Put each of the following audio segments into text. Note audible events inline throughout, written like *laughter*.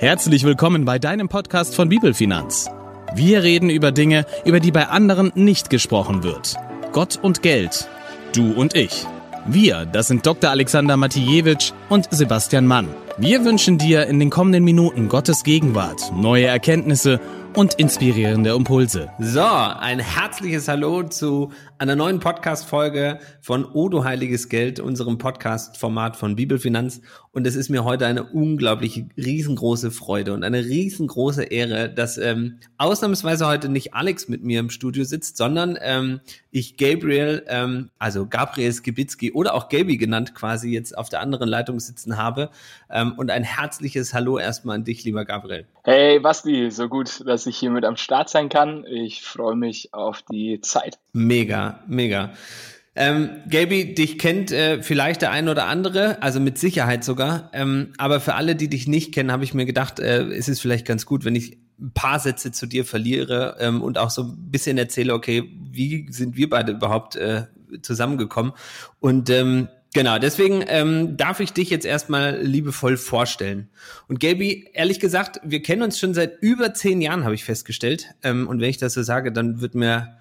Herzlich willkommen bei deinem Podcast von Bibelfinanz. Wir reden über Dinge, über die bei anderen nicht gesprochen wird. Gott und Geld. Du und ich. Wir, das sind Dr. Alexander Matijewitsch und Sebastian Mann. Wir wünschen dir in den kommenden Minuten Gottes Gegenwart, neue Erkenntnisse und inspirierende Impulse. So, ein herzliches Hallo zu einer neuen Podcast-Folge von Odo Heiliges Geld, unserem Podcast-Format von Bibelfinanz. Und es ist mir heute eine unglaublich riesengroße Freude und eine riesengroße Ehre, dass ähm, ausnahmsweise heute nicht Alex mit mir im Studio sitzt, sondern ähm, ich Gabriel, ähm, also Gabriel Skibitzki oder auch Gaby genannt quasi jetzt auf der anderen Leitung sitzen habe. Ähm, und ein herzliches Hallo erstmal an dich, lieber Gabriel. Hey Basti, so gut, dass ich hier mit am Start sein kann. Ich freue mich auf die Zeit. Mega, mega. Ähm, Gaby, dich kennt äh, vielleicht der ein oder andere, also mit Sicherheit sogar. Ähm, aber für alle, die dich nicht kennen, habe ich mir gedacht, äh, ist es vielleicht ganz gut, wenn ich ein paar Sätze zu dir verliere ähm, und auch so ein bisschen erzähle, okay, wie sind wir beide überhaupt äh, zusammengekommen? Und ähm, Genau, deswegen ähm, darf ich dich jetzt erstmal liebevoll vorstellen. Und Gaby, ehrlich gesagt, wir kennen uns schon seit über zehn Jahren, habe ich festgestellt. Ähm, und wenn ich das so sage, dann wird mir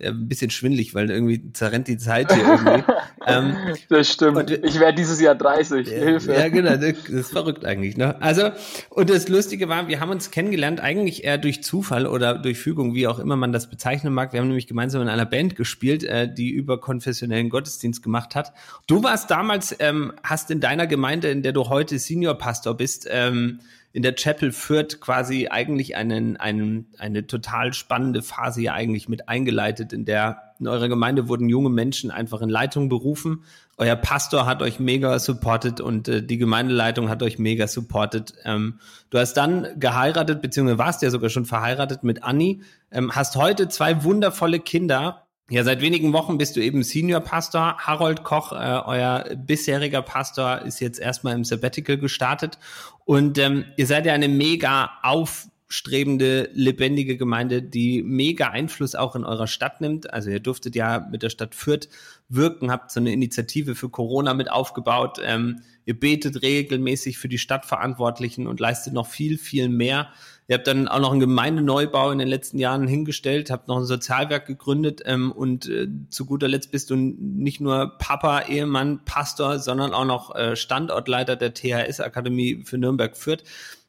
ein bisschen schwindlig, weil irgendwie zerrennt die Zeit hier irgendwie. *laughs* ähm, das stimmt. Und, ich werde dieses Jahr 30. Ja, Hilfe. Ja, genau. Das, das, ist verrückt eigentlich. Ne? Also, und das Lustige war, wir haben uns kennengelernt, eigentlich eher durch Zufall oder durch Fügung, wie auch immer man das bezeichnen mag. Wir haben nämlich gemeinsam in einer Band gespielt, äh, die über konfessionellen Gottesdienst gemacht hat. Du warst damals, ähm, hast in deiner Gemeinde, in der du heute Senior Pastor bist, ähm, in der Chapel Fürth quasi eigentlich einen, einen, eine total spannende Phase ja eigentlich mit eingeleitet, in der in eurer Gemeinde wurden junge Menschen einfach in Leitung berufen. Euer Pastor hat euch mega supportet und äh, die Gemeindeleitung hat euch mega supportet. Ähm, du hast dann geheiratet, beziehungsweise warst ja sogar schon verheiratet mit Anni, ähm, hast heute zwei wundervolle Kinder ja, seit wenigen Wochen bist du eben Senior Pastor. Harold Koch, äh, euer bisheriger Pastor, ist jetzt erstmal im Sabbatical gestartet. Und ähm, ihr seid ja eine mega aufstrebende, lebendige Gemeinde, die mega Einfluss auch in eurer Stadt nimmt. Also ihr durftet ja mit der Stadt Fürth wirken, habt so eine Initiative für Corona mit aufgebaut. Ähm, ihr betet regelmäßig für die Stadtverantwortlichen und leistet noch viel, viel mehr. Ihr habt dann auch noch einen Gemeindeneubau in den letzten Jahren hingestellt, habt noch ein Sozialwerk gegründet ähm, und äh, zu guter Letzt bist du nicht nur Papa, Ehemann, Pastor, sondern auch noch äh, Standortleiter der THS-Akademie für Nürnberg-Fürth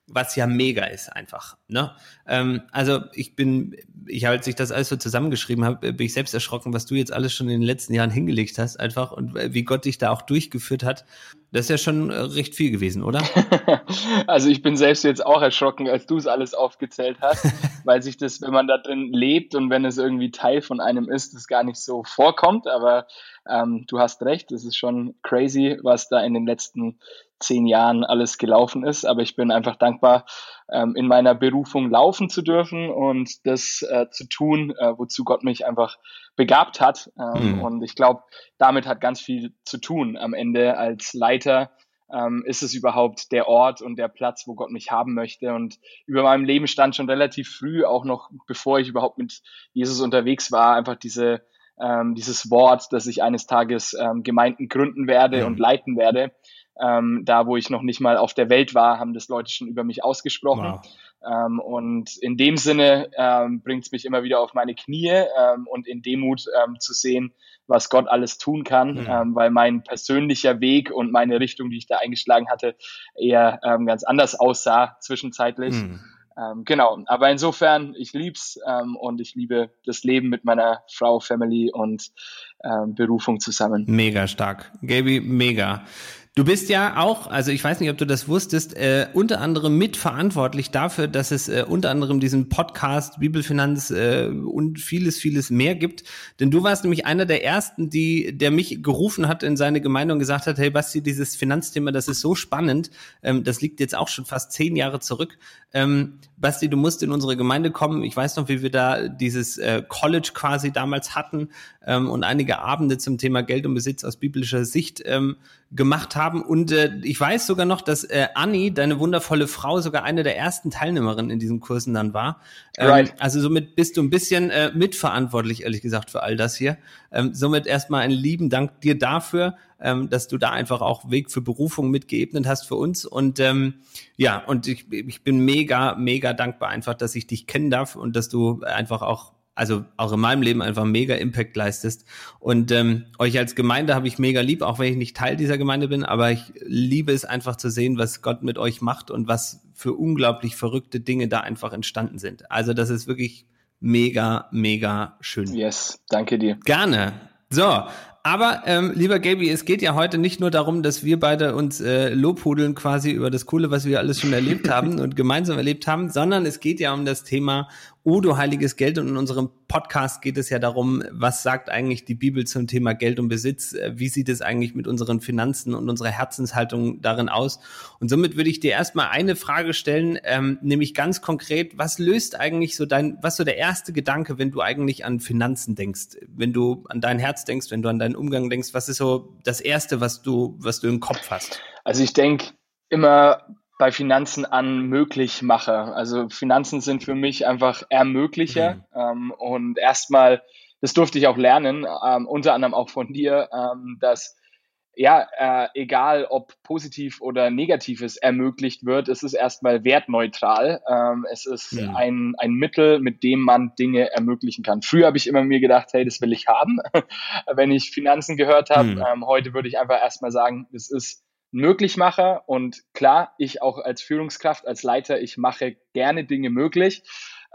was ja mega ist einfach. Ne? Ähm, also ich bin, ich als ich das alles so zusammengeschrieben habe, bin ich selbst erschrocken, was du jetzt alles schon in den letzten Jahren hingelegt hast, einfach und wie Gott dich da auch durchgeführt hat. Das ist ja schon äh, recht viel gewesen, oder? *laughs* also ich bin selbst jetzt auch erschrocken, als du es alles aufgezählt hast, *laughs* weil sich das, wenn man da drin lebt und wenn es irgendwie Teil von einem ist, das gar nicht so vorkommt. Aber ähm, du hast recht, es ist schon crazy, was da in den letzten zehn Jahren alles gelaufen ist. Aber ich bin einfach dankbar, ähm, in meiner Berufung laufen zu dürfen und das äh, zu tun, äh, wozu Gott mich einfach begabt hat. Ähm, mhm. Und ich glaube, damit hat ganz viel zu tun. Am Ende als Leiter ähm, ist es überhaupt der Ort und der Platz, wo Gott mich haben möchte. Und über meinem Leben stand schon relativ früh, auch noch bevor ich überhaupt mit Jesus unterwegs war, einfach diese ähm, dieses Wort, dass ich eines Tages ähm, Gemeinden gründen werde mhm. und leiten werde. Ähm, da, wo ich noch nicht mal auf der Welt war, haben das Leute schon über mich ausgesprochen. Wow. Ähm, und in dem Sinne ähm, bringt es mich immer wieder auf meine Knie ähm, und in Demut ähm, zu sehen, was Gott alles tun kann, mhm. weil mein persönlicher Weg und meine Richtung, die ich da eingeschlagen hatte, eher ähm, ganz anders aussah zwischenzeitlich. Mhm. Genau, aber insofern, ich lieb's ähm, und ich liebe das Leben mit meiner Frau, Family und Berufung zusammen. Mega stark. Gaby, mega. Du bist ja auch, also ich weiß nicht, ob du das wusstest, äh, unter anderem mitverantwortlich dafür, dass es äh, unter anderem diesen Podcast Bibelfinanz äh, und vieles, vieles mehr gibt. Denn du warst nämlich einer der ersten, die, der mich gerufen hat in seine Gemeinde und gesagt hat, hey Basti, dieses Finanzthema, das ist so spannend. Ähm, das liegt jetzt auch schon fast zehn Jahre zurück. Ähm, Basti, du musst in unsere Gemeinde kommen. Ich weiß noch, wie wir da dieses äh, College quasi damals hatten ähm, und einige Abende zum Thema Geld und Besitz aus biblischer Sicht ähm, gemacht haben. Und äh, ich weiß sogar noch, dass äh, Anni, deine wundervolle Frau, sogar eine der ersten Teilnehmerinnen in diesen Kursen dann war. Ähm, right. Also somit bist du ein bisschen äh, mitverantwortlich, ehrlich gesagt, für all das hier. Ähm, somit erstmal einen lieben Dank dir dafür. ähm, dass du da einfach auch Weg für Berufung mitgeebnet hast für uns. Und ähm, ja, und ich, ich bin mega, mega dankbar einfach, dass ich dich kennen darf und dass du einfach auch also auch in meinem Leben einfach mega Impact leistest. Und ähm, euch als Gemeinde habe ich mega lieb, auch wenn ich nicht Teil dieser Gemeinde bin, aber ich liebe es einfach zu sehen, was Gott mit euch macht und was für unglaublich verrückte Dinge da einfach entstanden sind. Also das ist wirklich mega, mega schön. Yes, danke dir. Gerne. So, aber ähm, lieber Gaby, es geht ja heute nicht nur darum, dass wir beide uns äh, lobhudeln quasi über das Coole, was wir alles schon erlebt haben *laughs* und gemeinsam erlebt haben, sondern es geht ja um das Thema Odo heiliges Geld und in unserem Podcast geht es ja darum, was sagt eigentlich die Bibel zum Thema Geld und Besitz? Wie sieht es eigentlich mit unseren Finanzen und unserer Herzenshaltung darin aus? Und somit würde ich dir erstmal eine Frage stellen, ähm, nämlich ganz konkret, was löst eigentlich so dein, was so der erste Gedanke, wenn du eigentlich an Finanzen denkst, wenn du an dein Herz denkst, wenn du an deinen Umgang denkst, was ist so das erste, was du, was du im Kopf hast? Also ich denke immer bei Finanzen an möglich mache. Also Finanzen sind für mich einfach Ermöglicher. Mhm. Ähm, und erstmal, das durfte ich auch lernen, ähm, unter anderem auch von dir, ähm, dass ja, äh, egal ob positiv oder negatives ermöglicht wird, es ist erstmal wertneutral. Ähm, es ist ja. ein, ein Mittel, mit dem man Dinge ermöglichen kann. Früher habe ich immer mir gedacht, hey, das will ich haben, *laughs* wenn ich Finanzen gehört habe. Mhm. Ähm, heute würde ich einfach erstmal sagen, es ist Möglichmacher und klar, ich auch als Führungskraft, als Leiter, ich mache gerne Dinge möglich.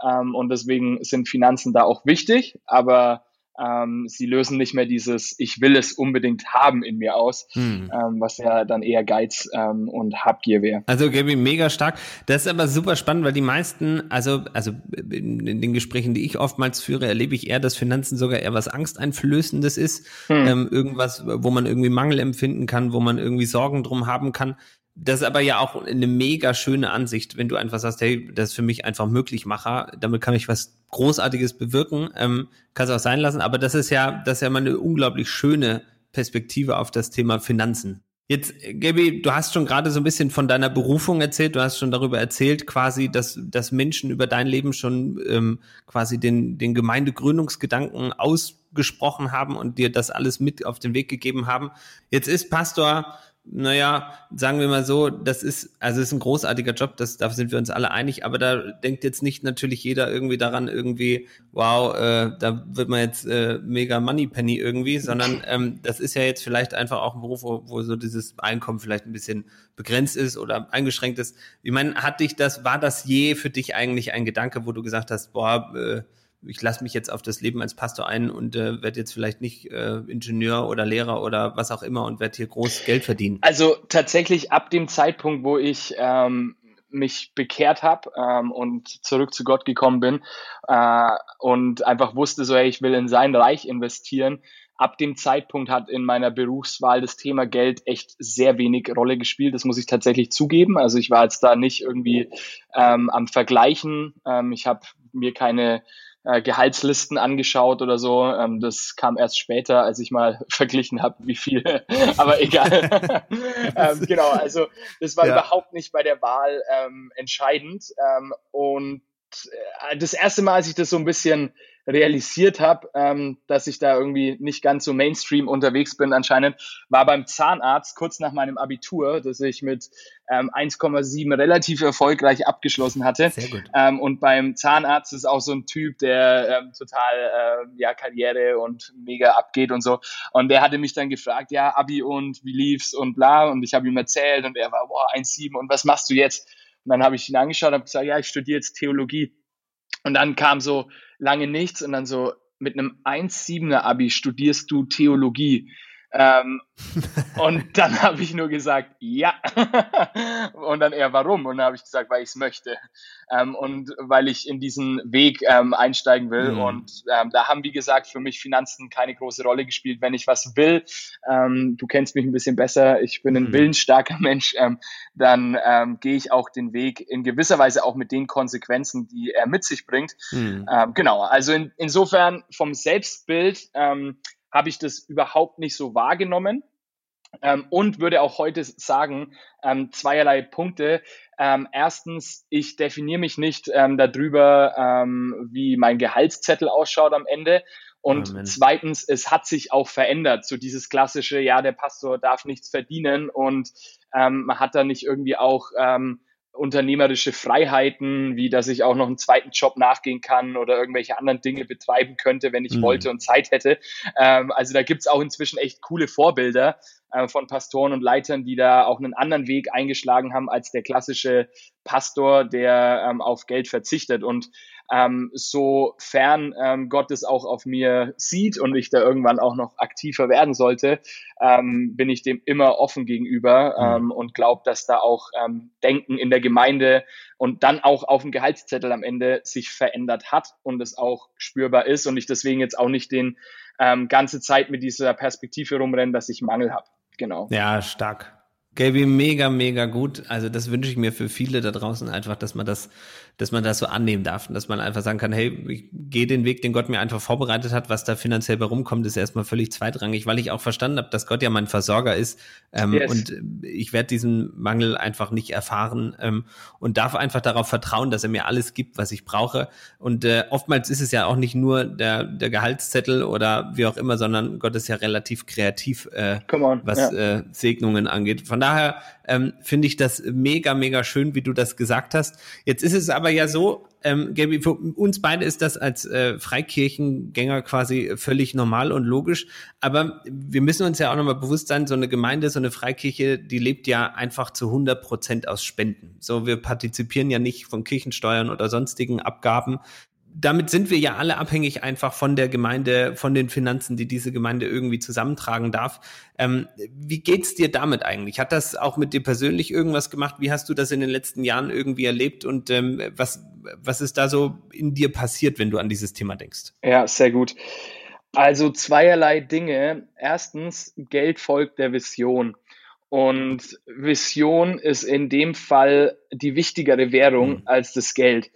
Ähm, und deswegen sind Finanzen da auch wichtig, aber ähm, sie lösen nicht mehr dieses Ich will es unbedingt haben in mir aus, hm. ähm, was ja dann eher Geiz ähm, und Habgier wäre. Also Gaby, mega stark. Das ist aber super spannend, weil die meisten, also, also in, den Gesprächen, die ich oftmals führe, erlebe ich eher, dass Finanzen sogar eher was Angsteinflößendes ist. Hm. Ähm, irgendwas, wo man irgendwie Mangel empfinden kann, wo man irgendwie Sorgen drum haben kann. Das ist aber ja auch eine mega schöne Ansicht, wenn du einfach sagst, hey, das ist für mich einfach Möglichmacher, damit kann ich was Großartiges bewirken, ähm, kannst du auch sein lassen, aber das ist ja, das ist ja mal eine unglaublich schöne Perspektive auf das Thema Finanzen. Jetzt, Gaby, du hast schon gerade so ein bisschen von deiner Berufung erzählt, du hast schon darüber erzählt, quasi, dass, dass Menschen über dein Leben schon ähm, quasi den, den Gemeindegründungsgedanken ausgesprochen haben und dir das alles mit auf den Weg gegeben haben. Jetzt ist Pastor naja, sagen wir mal so, das ist, also ist ein großartiger Job, das, da sind wir uns alle einig, aber da denkt jetzt nicht natürlich jeder irgendwie daran, irgendwie, wow, äh, da wird man jetzt äh, mega Moneypenny irgendwie, sondern ähm, das ist ja jetzt vielleicht einfach auch ein Beruf, wo, wo so dieses Einkommen vielleicht ein bisschen begrenzt ist oder eingeschränkt ist. Ich meine, hat dich das, war das je für dich eigentlich ein Gedanke, wo du gesagt hast, boah, äh, ich lasse mich jetzt auf das Leben als Pastor ein und äh, werde jetzt vielleicht nicht äh, Ingenieur oder Lehrer oder was auch immer und werde hier groß Geld verdienen? Also tatsächlich ab dem Zeitpunkt, wo ich ähm, mich bekehrt habe ähm, und zurück zu Gott gekommen bin äh, und einfach wusste, so hey, ich will in sein Reich investieren. Ab dem Zeitpunkt hat in meiner Berufswahl das Thema Geld echt sehr wenig Rolle gespielt. Das muss ich tatsächlich zugeben. Also ich war jetzt da nicht irgendwie ähm, am Vergleichen. Ähm, ich habe mir keine äh, Gehaltslisten angeschaut oder so. Ähm, das kam erst später, als ich mal *laughs* verglichen habe, wie viel. *laughs* Aber egal. *laughs* ähm, genau, also das war ja. überhaupt nicht bei der Wahl ähm, entscheidend. Ähm, und äh, das erste Mal, als ich das so ein bisschen realisiert habe, ähm, dass ich da irgendwie nicht ganz so Mainstream unterwegs bin anscheinend, war beim Zahnarzt kurz nach meinem Abitur, das ich mit ähm, 1,7 relativ erfolgreich abgeschlossen hatte. Sehr gut. Ähm, und beim Zahnarzt ist auch so ein Typ, der ähm, total äh, ja Karriere und mega abgeht und so. Und der hatte mich dann gefragt, ja Abi und wie lief's und bla. Und ich habe ihm erzählt und er war boah 1,7 und was machst du jetzt? Und dann habe ich ihn angeschaut und habe gesagt, ja ich studiere jetzt Theologie. Und dann kam so lange nichts und dann so mit einem 1,7er Abi studierst du Theologie. Ähm, *laughs* und dann habe ich nur gesagt, ja. *laughs* und dann eher, warum? Und dann habe ich gesagt, weil ich es möchte. Ähm, und weil ich in diesen Weg ähm, einsteigen will. Mhm. Und ähm, da haben, wie gesagt, für mich Finanzen keine große Rolle gespielt. Wenn ich was will, ähm, du kennst mich ein bisschen besser, ich bin ein mhm. willensstarker Mensch, ähm, dann gehe ich auch den Weg in gewisser Weise auch mit den Konsequenzen, die er mit sich bringt. Mhm. genau, also in, insofern vom Selbstbild habe ich das überhaupt nicht so wahrgenommen. Ähm, und würde auch heute sagen, ähm, zweierlei Punkte. Ähm, erstens, ich definiere mich nicht ähm, darüber, ähm, wie mein Gehaltszettel ausschaut am Ende. Und Amen. zweitens, es hat sich auch verändert. So dieses klassische, ja, der Pastor darf nichts verdienen und ähm, man hat da nicht irgendwie auch ähm, unternehmerische Freiheiten, wie dass ich auch noch einen zweiten Job nachgehen kann oder irgendwelche anderen Dinge betreiben könnte, wenn ich mhm. wollte und Zeit hätte. Ähm, also da gibt's auch inzwischen echt coole Vorbilder äh, von Pastoren und Leitern, die da auch einen anderen Weg eingeschlagen haben als der klassische Pastor, der ähm, auf Geld verzichtet. Und ähm, sofern ähm, Gott es auch auf mir sieht und ich da irgendwann auch noch aktiver werden sollte, ähm, bin ich dem immer offen gegenüber mhm. ähm, und glaube, dass da auch ähm, Denken in der Gemeinde und dann auch auf dem Gehaltszettel am Ende sich verändert hat und es auch spürbar ist und ich deswegen jetzt auch nicht den ähm, ganze Zeit mit dieser Perspektive rumrenne, dass ich Mangel habe. Genau. Ja, stark. Gaby, mega, mega gut. Also das wünsche ich mir für viele da draußen einfach, dass man das dass man das so annehmen darf und dass man einfach sagen kann, hey, ich gehe den Weg, den Gott mir einfach vorbereitet hat, was da finanziell bei rumkommt, ist erstmal völlig zweitrangig, weil ich auch verstanden habe, dass Gott ja mein Versorger ist ähm, yes. und ich werde diesen Mangel einfach nicht erfahren ähm, und darf einfach darauf vertrauen, dass er mir alles gibt, was ich brauche und äh, oftmals ist es ja auch nicht nur der, der Gehaltszettel oder wie auch immer, sondern Gott ist ja relativ kreativ, äh, on, was ja. äh, Segnungen angeht. Von daher ähm, finde ich das mega, mega schön, wie du das gesagt hast. Jetzt ist es aber ja so, ähm, Gaby, für uns beide ist das als äh, Freikirchengänger quasi völlig normal und logisch. Aber wir müssen uns ja auch nochmal bewusst sein, so eine Gemeinde, so eine Freikirche, die lebt ja einfach zu 100 Prozent aus Spenden. So, wir partizipieren ja nicht von Kirchensteuern oder sonstigen Abgaben damit sind wir ja alle abhängig einfach von der Gemeinde, von den Finanzen, die diese Gemeinde irgendwie zusammentragen darf. Ähm, wie geht's dir damit eigentlich? Hat das auch mit dir persönlich irgendwas gemacht? Wie hast du das in den letzten Jahren irgendwie erlebt und ähm, was, was ist da so in dir passiert, wenn du an dieses Thema denkst? Ja, sehr gut. Also zweierlei Dinge. Erstens, Geld folgt der Vision. Und Vision ist in dem Fall die wichtigere Währung mhm. als das Geld.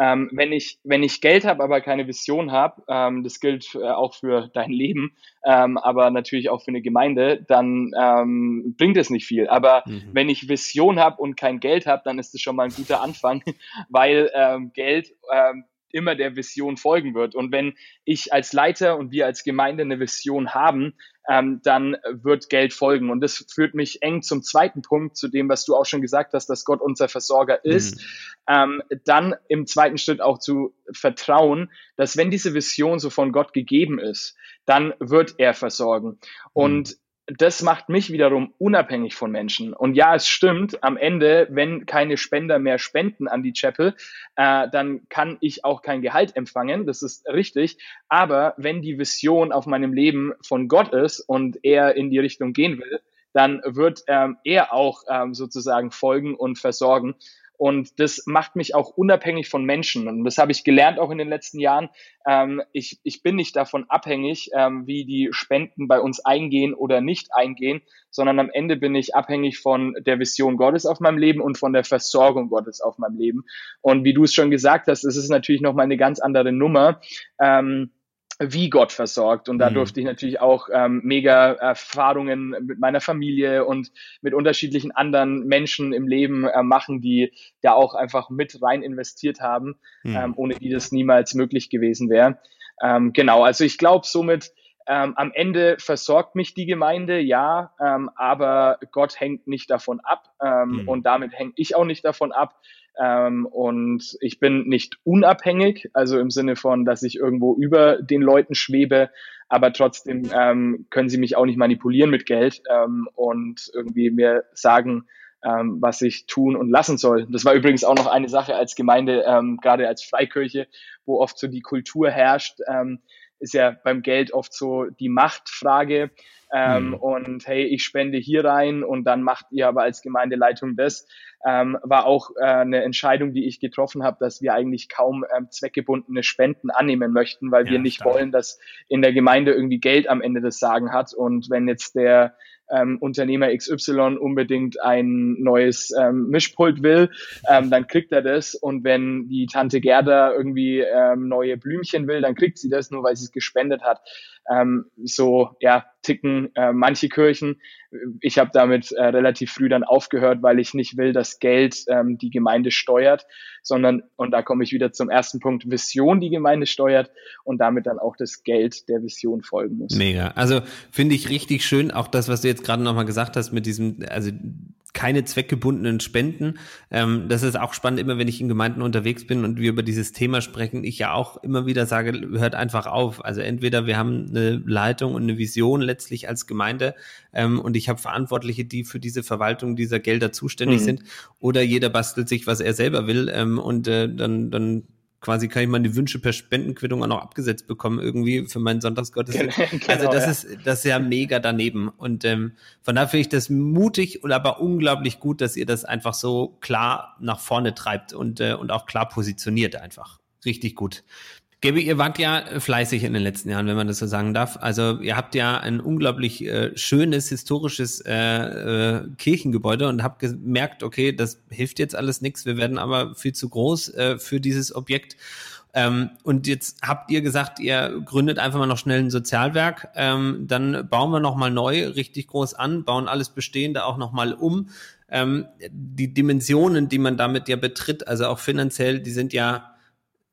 Ähm, wenn ich wenn ich Geld habe, aber keine Vision habe, ähm, das gilt äh, auch für dein Leben, ähm, aber natürlich auch für eine Gemeinde, dann ähm, bringt es nicht viel. Aber mhm. wenn ich Vision habe und kein Geld habe, dann ist das schon mal ein guter Anfang, *laughs* weil ähm, Geld ähm, immer der Vision folgen wird. Und wenn ich als Leiter und wir als Gemeinde eine Vision haben, ähm, dann wird Geld folgen. Und das führt mich eng zum zweiten Punkt, zu dem, was du auch schon gesagt hast, dass Gott unser Versorger ist. Mhm. Ähm, dann im zweiten Schritt auch zu vertrauen, dass wenn diese Vision so von Gott gegeben ist, dann wird er versorgen. Mhm. Und das macht mich wiederum unabhängig von Menschen. Und ja, es stimmt, am Ende, wenn keine Spender mehr spenden an die Chapel, äh, dann kann ich auch kein Gehalt empfangen, das ist richtig. Aber wenn die Vision auf meinem Leben von Gott ist und er in die Richtung gehen will, dann wird ähm, er auch ähm, sozusagen folgen und versorgen. Und das macht mich auch unabhängig von Menschen. Und das habe ich gelernt auch in den letzten Jahren. Ähm, ich, ich bin nicht davon abhängig, ähm, wie die Spenden bei uns eingehen oder nicht eingehen, sondern am Ende bin ich abhängig von der Vision Gottes auf meinem Leben und von der Versorgung Gottes auf meinem Leben. Und wie du es schon gesagt hast, es ist natürlich nochmal eine ganz andere Nummer. Ähm, wie Gott versorgt. Und da mhm. durfte ich natürlich auch ähm, mega Erfahrungen mit meiner Familie und mit unterschiedlichen anderen Menschen im Leben äh, machen, die da auch einfach mit rein investiert haben, mhm. ähm, ohne die das niemals möglich gewesen wäre. Ähm, genau, also ich glaube somit, ähm, am Ende versorgt mich die Gemeinde, ja, ähm, aber Gott hängt nicht davon ab ähm, mhm. und damit hänge ich auch nicht davon ab. Ähm, und ich bin nicht unabhängig, also im Sinne von, dass ich irgendwo über den Leuten schwebe, aber trotzdem ähm, können sie mich auch nicht manipulieren mit Geld ähm, und irgendwie mir sagen, ähm, was ich tun und lassen soll. Das war übrigens auch noch eine Sache als Gemeinde, ähm, gerade als Freikirche, wo oft so die Kultur herrscht, ähm, ist ja beim Geld oft so die Machtfrage. Ähm, mhm. Und hey, ich spende hier rein und dann macht ihr aber als Gemeindeleitung das. Ähm, war auch äh, eine Entscheidung, die ich getroffen habe, dass wir eigentlich kaum ähm, zweckgebundene Spenden annehmen möchten, weil ja, wir nicht stark. wollen, dass in der Gemeinde irgendwie Geld am Ende des Sagen hat. Und wenn jetzt der ähm, Unternehmer XY unbedingt ein neues ähm, Mischpult will, ähm, dann kriegt er das. Und wenn die Tante Gerda irgendwie ähm, neue Blümchen will, dann kriegt sie das, nur weil sie es gespendet hat. Ähm, so ja ticken äh, manche Kirchen. Ich habe damit äh, relativ früh dann aufgehört, weil ich nicht will, dass Geld ähm, die Gemeinde steuert, sondern, und da komme ich wieder zum ersten Punkt, Vision die Gemeinde steuert und damit dann auch das Geld der Vision folgen muss. Mega. Also finde ich richtig schön, auch das, was du jetzt gerade nochmal gesagt hast mit diesem, also keine zweckgebundenen Spenden. Ähm, das ist auch spannend, immer wenn ich in Gemeinden unterwegs bin und wir über dieses Thema sprechen, ich ja auch immer wieder sage, hört einfach auf. Also entweder wir haben eine Leitung und eine Vision letztlich als Gemeinde ähm, und ich habe Verantwortliche, die für diese Verwaltung dieser Gelder zuständig mhm. sind, oder jeder bastelt sich, was er selber will ähm, und äh, dann, dann quasi kann ich meine Wünsche per Spendenquittung auch noch abgesetzt bekommen irgendwie für meinen Sonntagsgottesdienst. *laughs* Genau, also das ja. ist das ist ja mega daneben und ähm, von daher finde ich das mutig und aber unglaublich gut, dass ihr das einfach so klar nach vorne treibt und äh, und auch klar positioniert einfach. Richtig gut. Gaby, ihr wart ja fleißig in den letzten Jahren, wenn man das so sagen darf. Also ihr habt ja ein unglaublich äh, schönes, historisches äh, äh, Kirchengebäude und habt gemerkt, okay, das hilft jetzt alles nichts, wir werden aber viel zu groß äh, für dieses Objekt. Ähm, und jetzt habt ihr gesagt, ihr gründet einfach mal noch schnell ein Sozialwerk. Ähm, dann bauen wir nochmal neu, richtig groß an, bauen alles Bestehende auch nochmal um. Ähm, die Dimensionen, die man damit ja betritt, also auch finanziell, die sind ja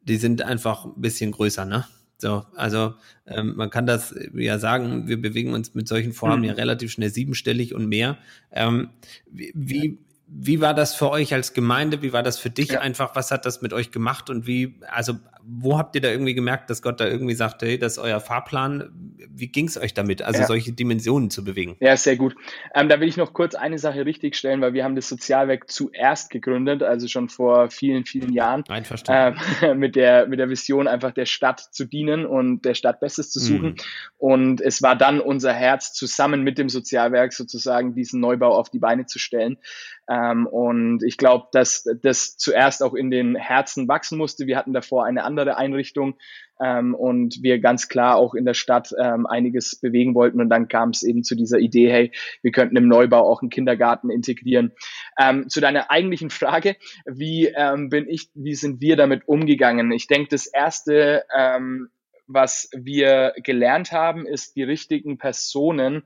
die sind einfach ein bisschen größer, ne? So, also ähm, man kann das ja sagen, wir bewegen uns mit solchen Vorhaben mhm. ja relativ schnell siebenstellig und mehr. Ähm, wie, wie, wie war das für euch als Gemeinde? Wie war das für dich ja. einfach? Was hat das mit euch gemacht? Und wie, also wo habt ihr da irgendwie gemerkt, dass Gott da irgendwie sagte, hey, das ist euer Fahrplan? Wie ging es euch damit, also ja. solche Dimensionen zu bewegen? Ja, sehr gut. Ähm, da will ich noch kurz eine Sache richtigstellen, weil wir haben das Sozialwerk zuerst gegründet, also schon vor vielen, vielen Jahren. Einverstanden. Ähm, *laughs* mit, der, mit der Vision, einfach der Stadt zu dienen und der Stadt Bestes zu suchen. Mhm. Und es war dann unser Herz, zusammen mit dem Sozialwerk sozusagen diesen Neubau auf die Beine zu stellen. Ähm, und ich glaube, dass das zuerst auch in den Herzen wachsen musste. Wir hatten davor eine andere Einrichtung ähm, und wir ganz klar auch in der Stadt ähm, einiges bewegen wollten. Und dann kam es eben zu dieser Idee, hey, wir könnten im Neubau auch einen Kindergarten integrieren. Ähm, zu deiner eigentlichen Frage, wie ähm, bin ich, wie sind wir damit umgegangen? Ich denke, das erste, ähm, was wir gelernt haben, ist die richtigen Personen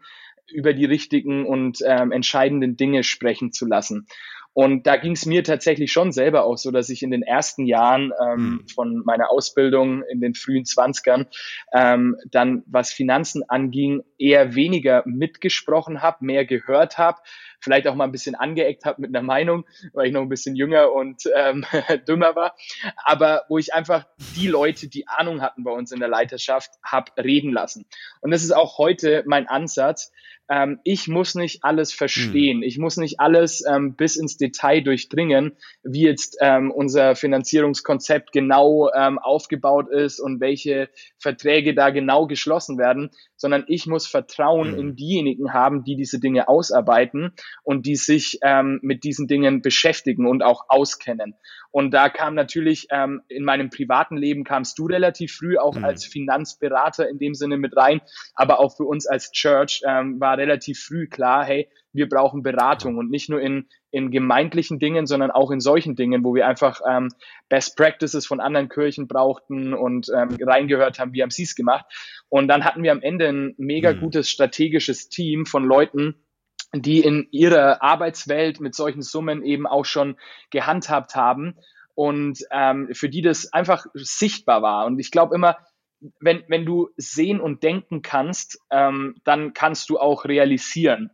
über die richtigen und ähm, entscheidenden Dinge sprechen zu lassen. Und da ging es mir tatsächlich schon selber auch so, dass ich in den ersten Jahren ähm, mhm. von meiner Ausbildung in den frühen Zwanzigern ähm, dann, was Finanzen anging, eher weniger mitgesprochen habe, mehr gehört habe, vielleicht auch mal ein bisschen angeeckt habe mit einer Meinung, weil ich noch ein bisschen jünger und ähm, *laughs* dümmer war. Aber wo ich einfach die Leute, die Ahnung hatten bei uns in der Leiterschaft, habe reden lassen. Und das ist auch heute mein Ansatz ähm, ich muss nicht alles verstehen. Mhm. Ich muss nicht alles ähm, bis ins Detail durchdringen, wie jetzt ähm, unser Finanzierungskonzept genau ähm, aufgebaut ist und welche Verträge da genau geschlossen werden, sondern ich muss Vertrauen mhm. in diejenigen haben, die diese Dinge ausarbeiten und die sich ähm, mit diesen Dingen beschäftigen und auch auskennen. Und da kam natürlich ähm, in meinem privaten Leben kamst du relativ früh auch mhm. als Finanzberater in dem Sinne mit rein, aber auch für uns als Church ähm, war relativ früh klar, hey, wir brauchen Beratung und nicht nur in, in gemeindlichen Dingen, sondern auch in solchen Dingen, wo wir einfach ähm, Best Practices von anderen Kirchen brauchten und ähm, reingehört haben, wie haben sie es gemacht. Und dann hatten wir am Ende ein mega mhm. gutes strategisches Team von Leuten, die in ihrer Arbeitswelt mit solchen Summen eben auch schon gehandhabt haben und ähm, für die das einfach sichtbar war. Und ich glaube immer, wenn, wenn du sehen und denken kannst, ähm, dann kannst du auch realisieren.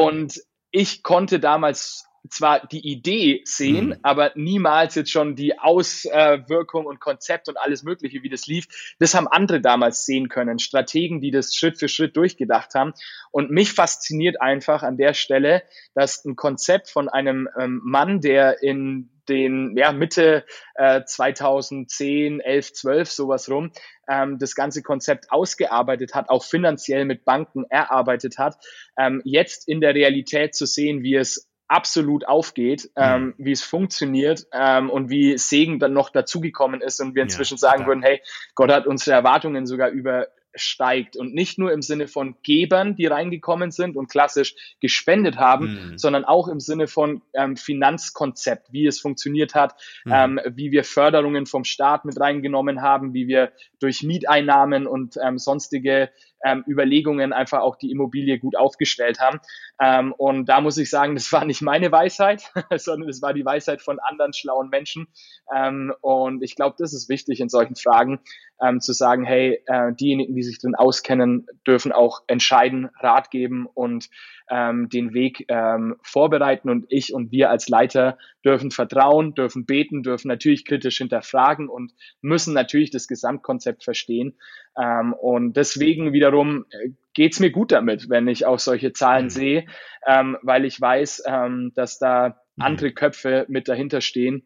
Und ich konnte damals zwar die Idee sehen, mhm. aber niemals jetzt schon die Auswirkung und Konzept und alles Mögliche, wie das lief. Das haben andere damals sehen können, Strategen, die das Schritt für Schritt durchgedacht haben. Und mich fasziniert einfach an der Stelle, dass ein Konzept von einem ähm, Mann, der in den ja, Mitte äh, 2010, 11, 12 sowas rum ähm, das ganze Konzept ausgearbeitet hat, auch finanziell mit Banken erarbeitet hat, ähm, jetzt in der Realität zu sehen, wie es absolut aufgeht, ähm, mhm. wie es funktioniert ähm, und wie Segen dann noch dazugekommen ist und wir inzwischen ja, sagen würden, hey, Gott hat unsere Erwartungen sogar über, steigt und nicht nur im Sinne von Gebern, die reingekommen sind und klassisch gespendet haben, mhm. sondern auch im Sinne von ähm, Finanzkonzept, wie es funktioniert hat, mhm. ähm, wie wir Förderungen vom Staat mit reingenommen haben, wie wir durch Mieteinnahmen und ähm, sonstige ähm, Überlegungen einfach auch die Immobilie gut aufgestellt haben. Ähm, und da muss ich sagen, das war nicht meine Weisheit, *laughs* sondern das war die Weisheit von anderen schlauen Menschen. Ähm, und ich glaube, das ist wichtig in solchen Fragen, ähm, zu sagen, hey, äh, diejenigen, die sich drin auskennen, dürfen auch entscheiden, Rat geben und ähm, den Weg ähm, vorbereiten. Und ich und wir als Leiter dürfen vertrauen, dürfen beten, dürfen natürlich kritisch hinterfragen und müssen natürlich das Gesamtkonzept verstehen. Ähm, und deswegen wiederum äh, geht's mir gut damit, wenn ich auch solche Zahlen mhm. sehe, ähm, weil ich weiß, ähm, dass da mhm. andere Köpfe mit dahinter stehen,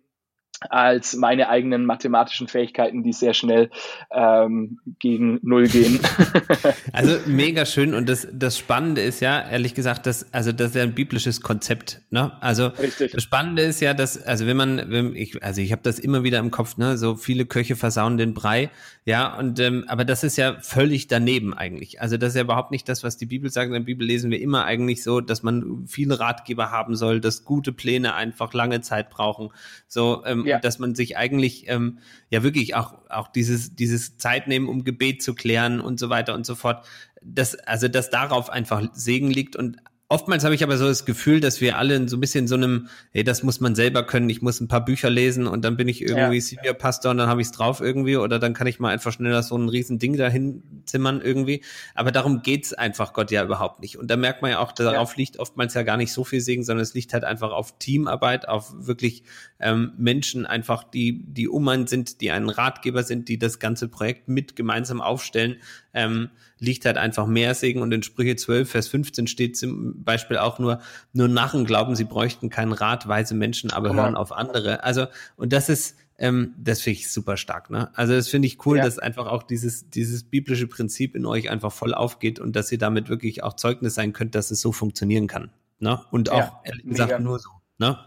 als meine eigenen mathematischen Fähigkeiten, die sehr schnell ähm, gegen Null gehen. *laughs* also *laughs* mega schön und das, das Spannende ist ja, ehrlich gesagt, dass, also das ist ja ein biblisches Konzept. Ne? Also Richtig. das Spannende ist ja, dass, also wenn man, wenn ich, also ich habe das immer wieder im Kopf, ne, so viele Köche versauen den Brei, ja, und ähm, aber das ist ja völlig daneben eigentlich. Also das ist ja überhaupt nicht das, was die Bibel sagt. In der Bibel lesen wir immer eigentlich so, dass man viele Ratgeber haben soll, dass gute Pläne einfach lange Zeit brauchen. So, ähm, ja. Dass man sich eigentlich ähm, ja wirklich auch auch dieses dieses Zeit nehmen, um Gebet zu klären und so weiter und so fort. Das, also dass darauf einfach Segen liegt und Oftmals habe ich aber so das Gefühl, dass wir alle in so ein bisschen so einem, hey, das muss man selber können, ich muss ein paar Bücher lesen und dann bin ich irgendwie ja. Senior Pastor und dann habe ich es drauf irgendwie oder dann kann ich mal einfach schneller so ein riesen Ding dahin zimmern irgendwie. Aber darum geht's einfach Gott ja überhaupt nicht. Und da merkt man ja auch, darauf ja. liegt oftmals ja gar nicht so viel Segen, sondern es liegt halt einfach auf Teamarbeit, auf wirklich ähm, Menschen einfach, die, die um einen sind, die einen Ratgeber sind, die das ganze Projekt mit gemeinsam aufstellen ähm, liegt halt einfach mehr Segen und in Sprüche 12, Vers 15 steht zum Beispiel auch nur, nur Narren glauben, sie bräuchten keinen Rat, weise Menschen aber genau. hören auf andere. Also, und das ist, ähm, das finde ich super stark, ne? Also das finde ich cool, ja. dass einfach auch dieses, dieses biblische Prinzip in euch einfach voll aufgeht und dass ihr damit wirklich auch Zeugnis sein könnt, dass es so funktionieren kann. Ne? Und auch, ja, ehrlich gesagt, nur so. Ne?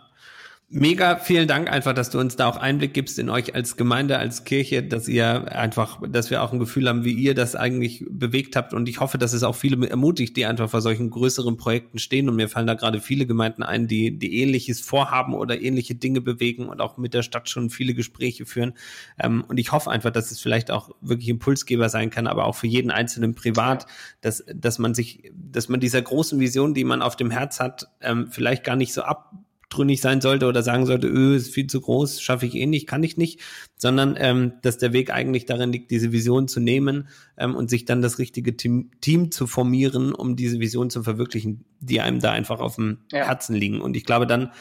Mega vielen Dank einfach, dass du uns da auch Einblick gibst in euch als Gemeinde, als Kirche, dass ihr einfach, dass wir auch ein Gefühl haben, wie ihr das eigentlich bewegt habt. Und ich hoffe, dass es auch viele ermutigt, die einfach vor solchen größeren Projekten stehen. Und mir fallen da gerade viele Gemeinden ein, die, die ähnliches vorhaben oder ähnliche Dinge bewegen und auch mit der Stadt schon viele Gespräche führen. Ähm, und ich hoffe einfach, dass es vielleicht auch wirklich Impulsgeber sein kann, aber auch für jeden Einzelnen privat, dass, dass man sich, dass man dieser großen Vision, die man auf dem Herz hat, ähm, vielleicht gar nicht so ab abtrünnig sein sollte oder sagen sollte, öh, ist viel zu groß, schaffe ich eh nicht, kann ich nicht, sondern ähm, dass der Weg eigentlich darin liegt, diese Vision zu nehmen ähm, und sich dann das richtige Team, Team zu formieren, um diese Vision zu verwirklichen, die einem da einfach auf dem ja. Herzen liegen. Und ich glaube, dann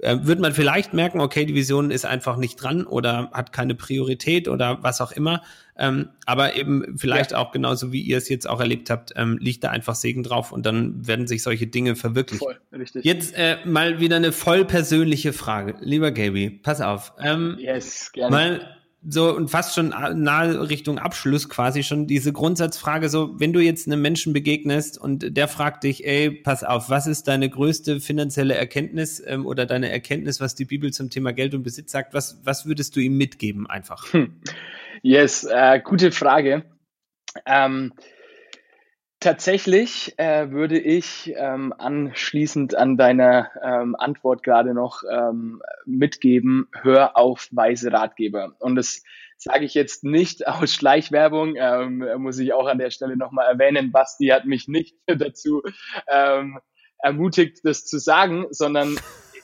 äh, wird man vielleicht merken, okay, die Vision ist einfach nicht dran oder hat keine Priorität oder was auch immer. Ähm, aber eben vielleicht ja. auch genauso wie ihr es jetzt auch erlebt habt, ähm, liegt da einfach Segen drauf und dann werden sich solche Dinge verwirklichen. Voll, richtig. Jetzt äh, mal wieder eine voll persönliche Frage. Lieber Gaby, pass auf. Ähm, yes, gerne. Mal so und fast schon nahe Richtung Abschluss quasi schon diese Grundsatzfrage so, wenn du jetzt einem Menschen begegnest und der fragt dich, ey, pass auf, was ist deine größte finanzielle Erkenntnis ähm, oder deine Erkenntnis, was die Bibel zum Thema Geld und Besitz sagt, was, was würdest du ihm mitgeben einfach? Hm. Yes, äh, gute Frage. Ähm, Tatsächlich äh, würde ich ähm, anschließend an deiner ähm, Antwort gerade noch ähm, mitgeben, hör auf weise Ratgeber. Und das sage ich jetzt nicht *laughs* aus Schleichwerbung, ähm, muss ich auch an der Stelle nochmal erwähnen. Basti hat mich nicht *laughs* dazu ähm, ermutigt, das zu sagen, sondern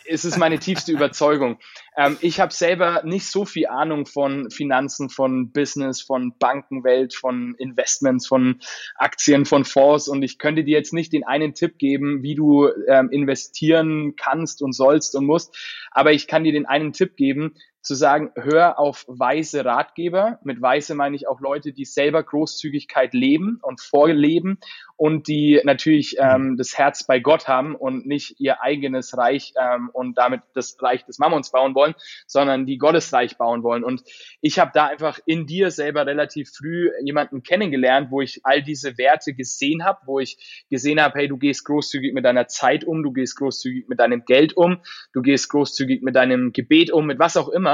es ist meine tiefste Überzeugung. Ähm, ich habe selber nicht so viel Ahnung von Finanzen, von Business, von Bankenwelt, von Investments, von Aktien, von Fonds. Und ich könnte dir jetzt nicht den einen Tipp geben, wie du ähm, investieren kannst und sollst und musst, aber ich kann dir den einen Tipp geben, zu sagen, hör auf weise Ratgeber. Mit weise meine ich auch Leute, die selber Großzügigkeit leben und vorleben und die natürlich ähm, das Herz bei Gott haben und nicht ihr eigenes Reich ähm, und damit das Reich des Mammons bauen wollen wollen, sondern die Gottesreich bauen wollen. Und ich habe da einfach in dir selber relativ früh jemanden kennengelernt, wo ich all diese Werte gesehen habe, wo ich gesehen habe, hey, du gehst großzügig mit deiner Zeit um, du gehst großzügig mit deinem Geld um, du gehst großzügig mit deinem Gebet um, mit was auch immer.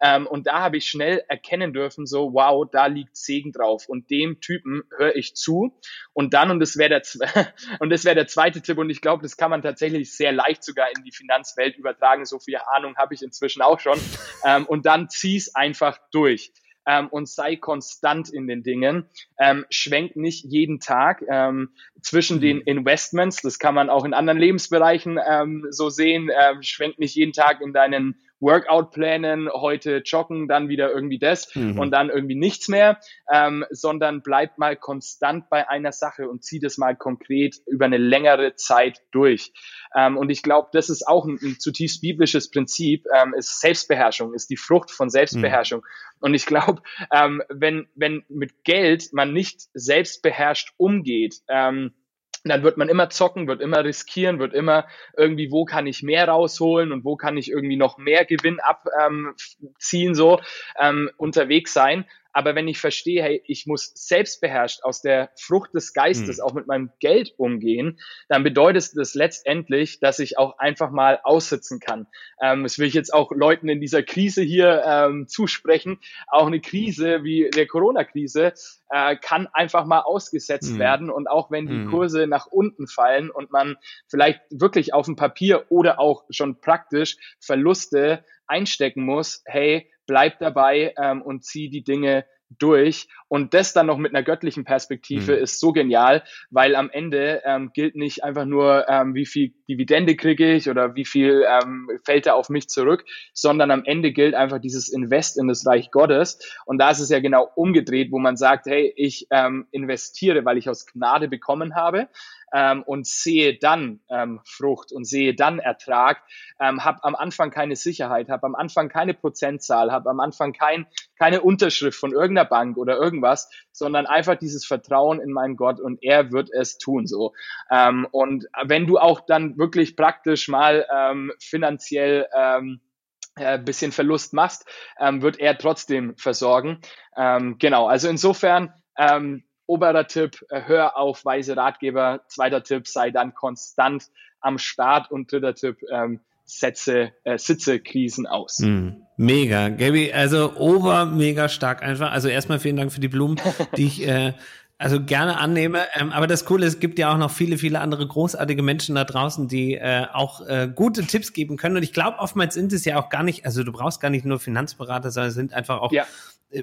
Ähm, und da habe ich schnell erkennen dürfen, so, wow, da liegt Segen drauf. Und dem Typen höre ich zu. Und dann, und das wäre der, *laughs* und das wäre der zweite Tipp, und ich glaube, das kann man tatsächlich sehr leicht sogar in die Finanzwelt übertragen. So viel Ahnung habe ich inzwischen auch schon. Ähm, und dann zieh's einfach durch. Ähm, und sei konstant in den Dingen. Ähm, schwenk nicht jeden Tag ähm, zwischen mhm. den Investments. Das kann man auch in anderen Lebensbereichen ähm, so sehen. Ähm, schwenk nicht jeden Tag in deinen Workout-Plänen, heute joggen, dann wieder irgendwie das mhm. und dann irgendwie nichts mehr, ähm, sondern bleib mal konstant bei einer Sache und zieh das mal konkret über eine längere Zeit durch. Ähm, und ich glaube, das ist auch ein, ein zutiefst biblisches Prinzip, ähm, ist Selbstbeherrschung, ist die Frucht von Selbstbeherrschung. Mhm. Und ich glaube, ähm, wenn, wenn mit Geld man nicht selbstbeherrscht umgeht, ähm, dann wird man immer zocken, wird immer riskieren, wird immer irgendwie, wo kann ich mehr rausholen und wo kann ich irgendwie noch mehr Gewinn abziehen, ähm, so ähm, unterwegs sein. Aber wenn ich verstehe, hey, ich muss selbstbeherrscht aus der Frucht des Geistes mhm. auch mit meinem Geld umgehen, dann bedeutet das letztendlich, dass ich auch einfach mal aussitzen kann. Ähm, das will ich jetzt auch Leuten in dieser Krise hier ähm, zusprechen. Auch eine Krise wie der Corona-Krise äh, kann einfach mal ausgesetzt mhm. werden. Und auch wenn die mhm. Kurse nach unten fallen und man vielleicht wirklich auf dem Papier oder auch schon praktisch Verluste einstecken muss, hey, bleib dabei ähm, und zieh die Dinge durch. Und das dann noch mit einer göttlichen Perspektive mhm. ist so genial, weil am Ende ähm, gilt nicht einfach nur, ähm, wie viel Dividende kriege ich oder wie viel ähm, fällt da auf mich zurück, sondern am Ende gilt einfach dieses Invest in das Reich Gottes. Und da ist es ja genau umgedreht, wo man sagt, hey, ich ähm, investiere, weil ich aus Gnade bekommen habe ähm, und sehe dann ähm, Frucht und sehe dann Ertrag, ähm, habe am Anfang keine Sicherheit, habe am Anfang keine Prozentzahl, habe am Anfang kein, keine Unterschrift von irgendeiner Bank oder irgendwas, sondern einfach dieses Vertrauen in meinen Gott und er wird es tun so. Ähm, und wenn du auch dann wirklich praktisch mal ähm, finanziell ähm, äh, bisschen Verlust machst, ähm, wird er trotzdem versorgen. Ähm, genau, also insofern ähm, oberer Tipp, äh, hör auf weise Ratgeber. Zweiter Tipp, sei dann konstant am Start. Und dritter Tipp, ähm, setze, äh, sitze Krisen aus. Mm, mega, Gaby, also ober mega stark einfach. Also erstmal vielen Dank für die Blumen, *laughs* die ich äh, also gerne annehme. Ähm, aber das Coole ist, es gibt ja auch noch viele, viele andere großartige Menschen da draußen, die äh, auch äh, gute Tipps geben können. Und ich glaube, oftmals sind es ja auch gar nicht, also du brauchst gar nicht nur Finanzberater, sondern es sind einfach auch ja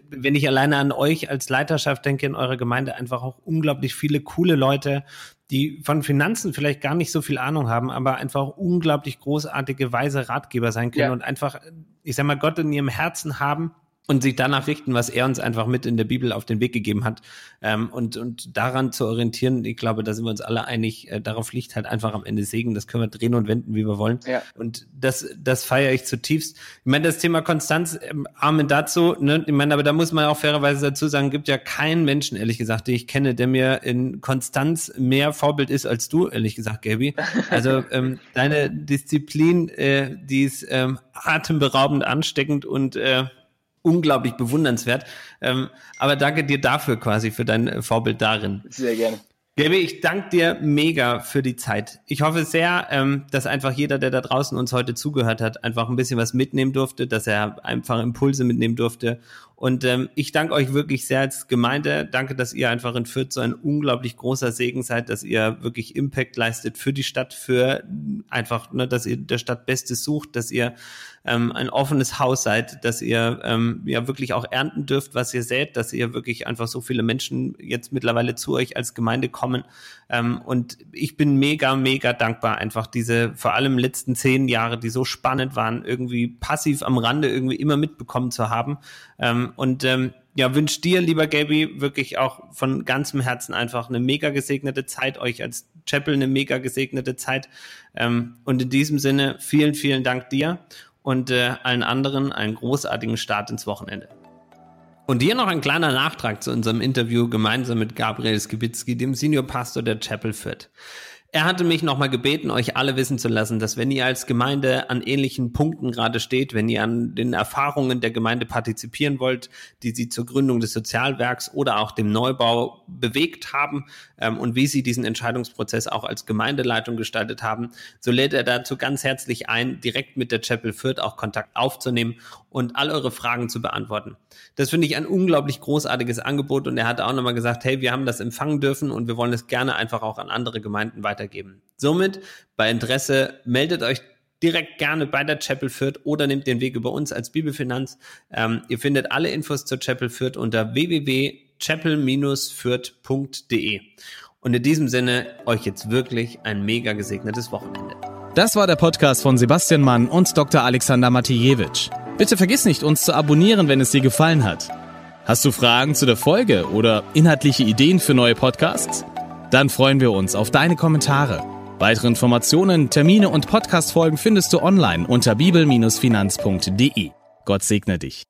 wenn ich alleine an euch als Leiterschaft denke in eurer Gemeinde, einfach auch unglaublich viele coole Leute, die von Finanzen vielleicht gar nicht so viel Ahnung haben, aber einfach unglaublich großartige, weise Ratgeber sein können ja. und einfach, ich sag mal, Gott in ihrem Herzen haben und sich danach richten, was er uns einfach mit in der Bibel auf den Weg gegeben hat. Ähm, und, und daran zu orientieren, ich glaube, da sind wir uns alle einig, äh, darauf liegt halt einfach am Ende Segen. Das können wir drehen und wenden, wie wir wollen. Ja. Und das, das feiere ich zutiefst. Ich meine, das Thema Konstanz, ähm, Amen dazu, ne? Ich meine, aber da muss man auch fairerweise dazu sagen, gibt ja keinen Menschen, ehrlich gesagt, den ich kenne, der mir in Konstanz mehr Vorbild ist als du, ehrlich gesagt, Gaby. Also *laughs* ähm, deine Disziplin, äh, die ist ähm, atemberaubend ansteckend und äh, unglaublich bewundernswert. Ähm, aber danke dir dafür quasi, für dein äh, Vorbild darin. Sehr gerne. Gaby, ich danke dir mega für die Zeit. Ich hoffe sehr, ähm, dass einfach jeder, der da draußen uns heute zugehört hat, einfach ein bisschen was mitnehmen durfte, dass er einfach Impulse mitnehmen durfte. Und ähm, ich danke euch wirklich sehr als Gemeinde. Danke, dass ihr einfach in Fürth so ein unglaublich großer Segen seid, dass ihr wirklich Impact leistet für die Stadt, für einfach, ne, dass ihr der Stadt Bestes sucht, dass ihr ähm, ein offenes Haus seid, dass ihr ähm, ja wirklich auch ernten dürft, was ihr sät, dass ihr wirklich einfach so viele Menschen jetzt mittlerweile zu euch als Gemeinde kommen. Ähm, und ich bin mega, mega dankbar, einfach diese vor allem letzten zehn Jahre, die so spannend waren, irgendwie passiv am Rande irgendwie immer mitbekommen zu haben. Ähm, und ähm, ja, wünsche dir, lieber Gaby, wirklich auch von ganzem Herzen einfach eine mega gesegnete Zeit, euch als Chapel eine mega gesegnete Zeit. Ähm, und in diesem Sinne, vielen, vielen Dank dir und äh, allen anderen einen großartigen Start ins Wochenende. Und hier noch ein kleiner Nachtrag zu unserem Interview gemeinsam mit Gabriel Skibitzki, dem Senior Pastor der Chapel Fürth. Er hatte mich nochmal gebeten, euch alle wissen zu lassen, dass wenn ihr als Gemeinde an ähnlichen Punkten gerade steht, wenn ihr an den Erfahrungen der Gemeinde partizipieren wollt, die sie zur Gründung des Sozialwerks oder auch dem Neubau bewegt haben ähm, und wie sie diesen Entscheidungsprozess auch als Gemeindeleitung gestaltet haben, so lädt er dazu ganz herzlich ein, direkt mit der Chapel Fürth auch Kontakt aufzunehmen und all eure Fragen zu beantworten. Das finde ich ein unglaublich großartiges Angebot und er hat auch nochmal gesagt, hey, wir haben das empfangen dürfen und wir wollen es gerne einfach auch an andere Gemeinden weiter weitergeben. Somit, bei Interesse, meldet euch direkt gerne bei der Chapel Fürth oder nehmt den Weg über uns als Bibelfinanz. Ähm, ihr findet alle Infos zur Chapel Fürth unter www.chapel-fürth.de. Und in diesem Sinne euch jetzt wirklich ein mega gesegnetes Wochenende. Das war der Podcast von Sebastian Mann und Dr. Alexander Matijewitsch. Bitte vergiss nicht, uns zu abonnieren, wenn es dir gefallen hat. Hast du Fragen zu der Folge oder inhaltliche Ideen für neue Podcasts? Dann freuen wir uns auf deine Kommentare. Weitere Informationen, Termine und Podcastfolgen findest du online unter bibel-finanz.de. Gott segne dich.